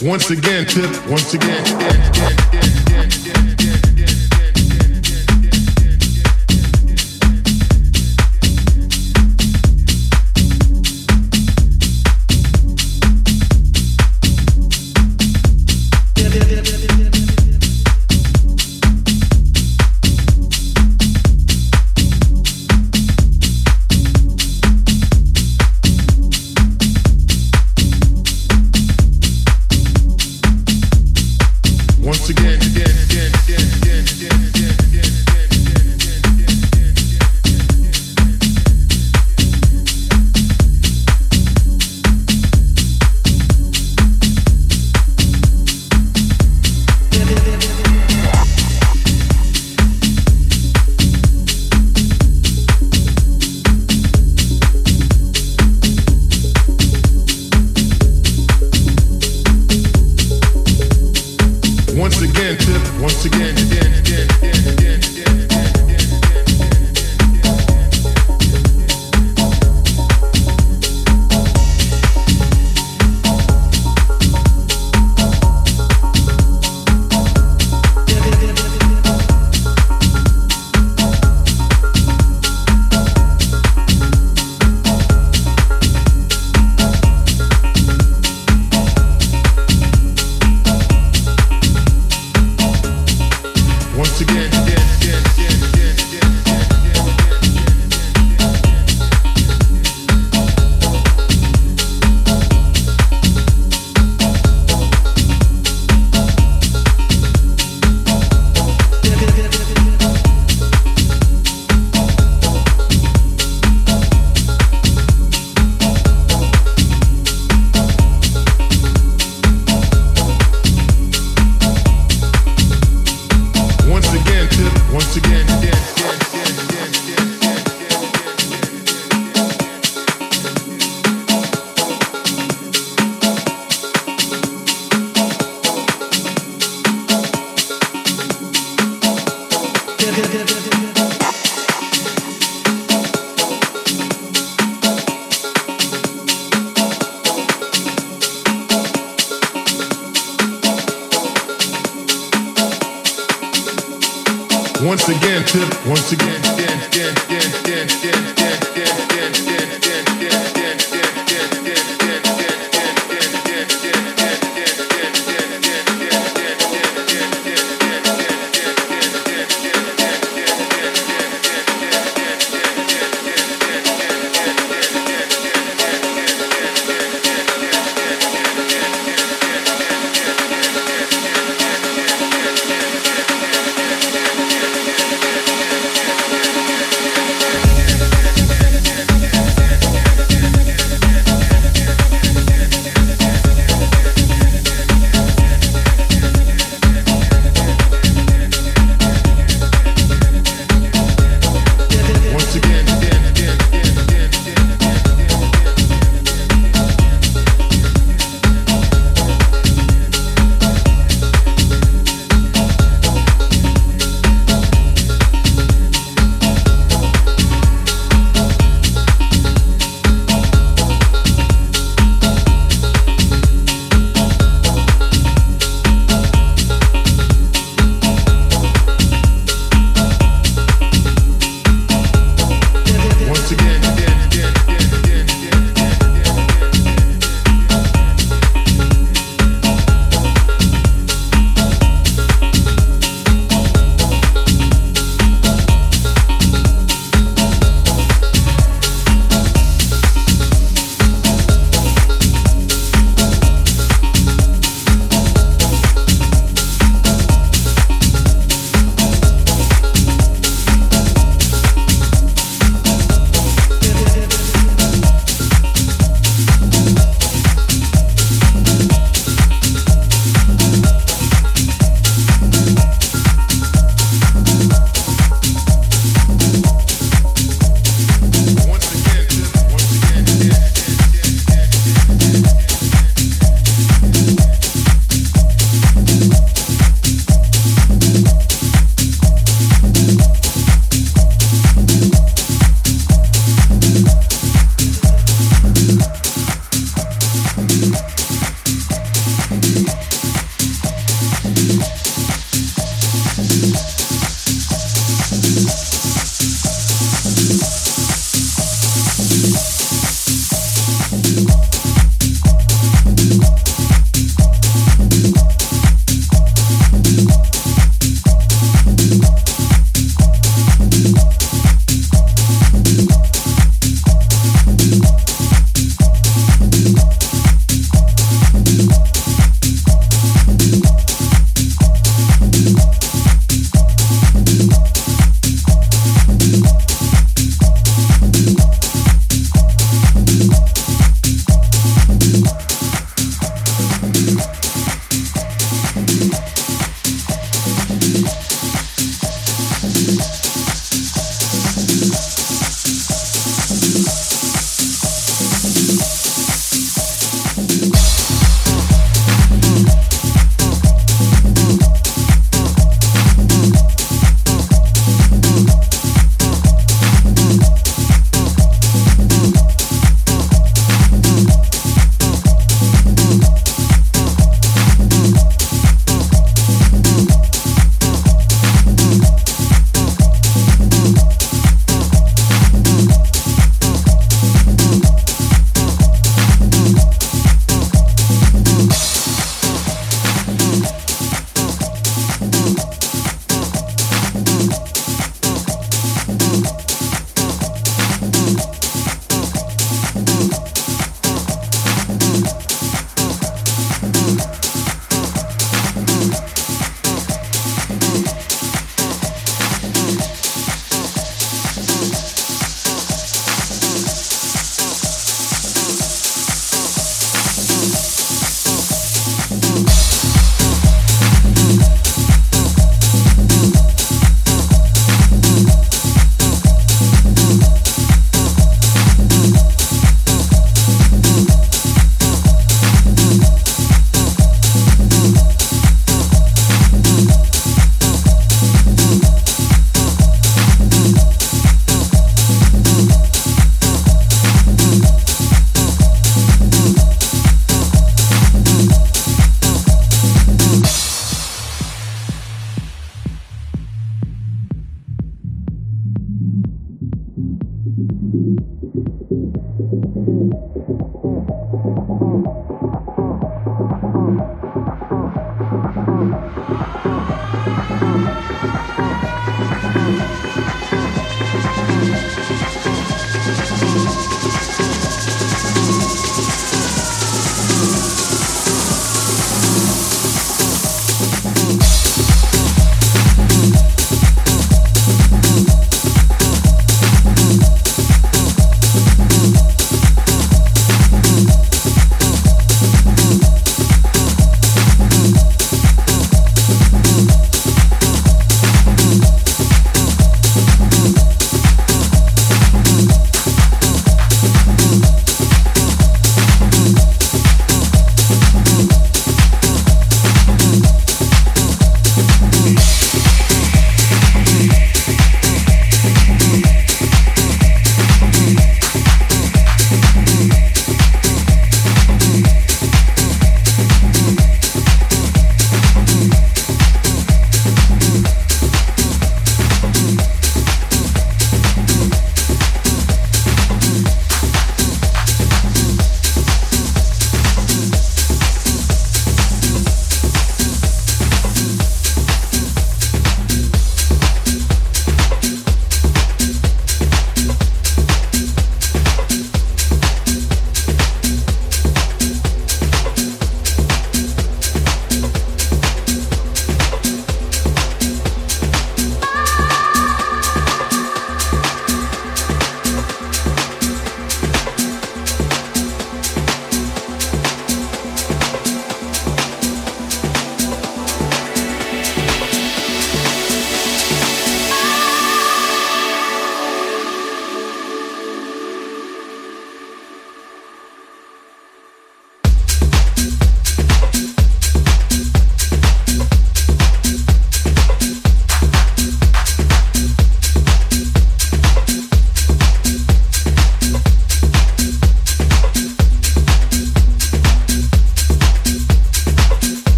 Once again, tip. Once again.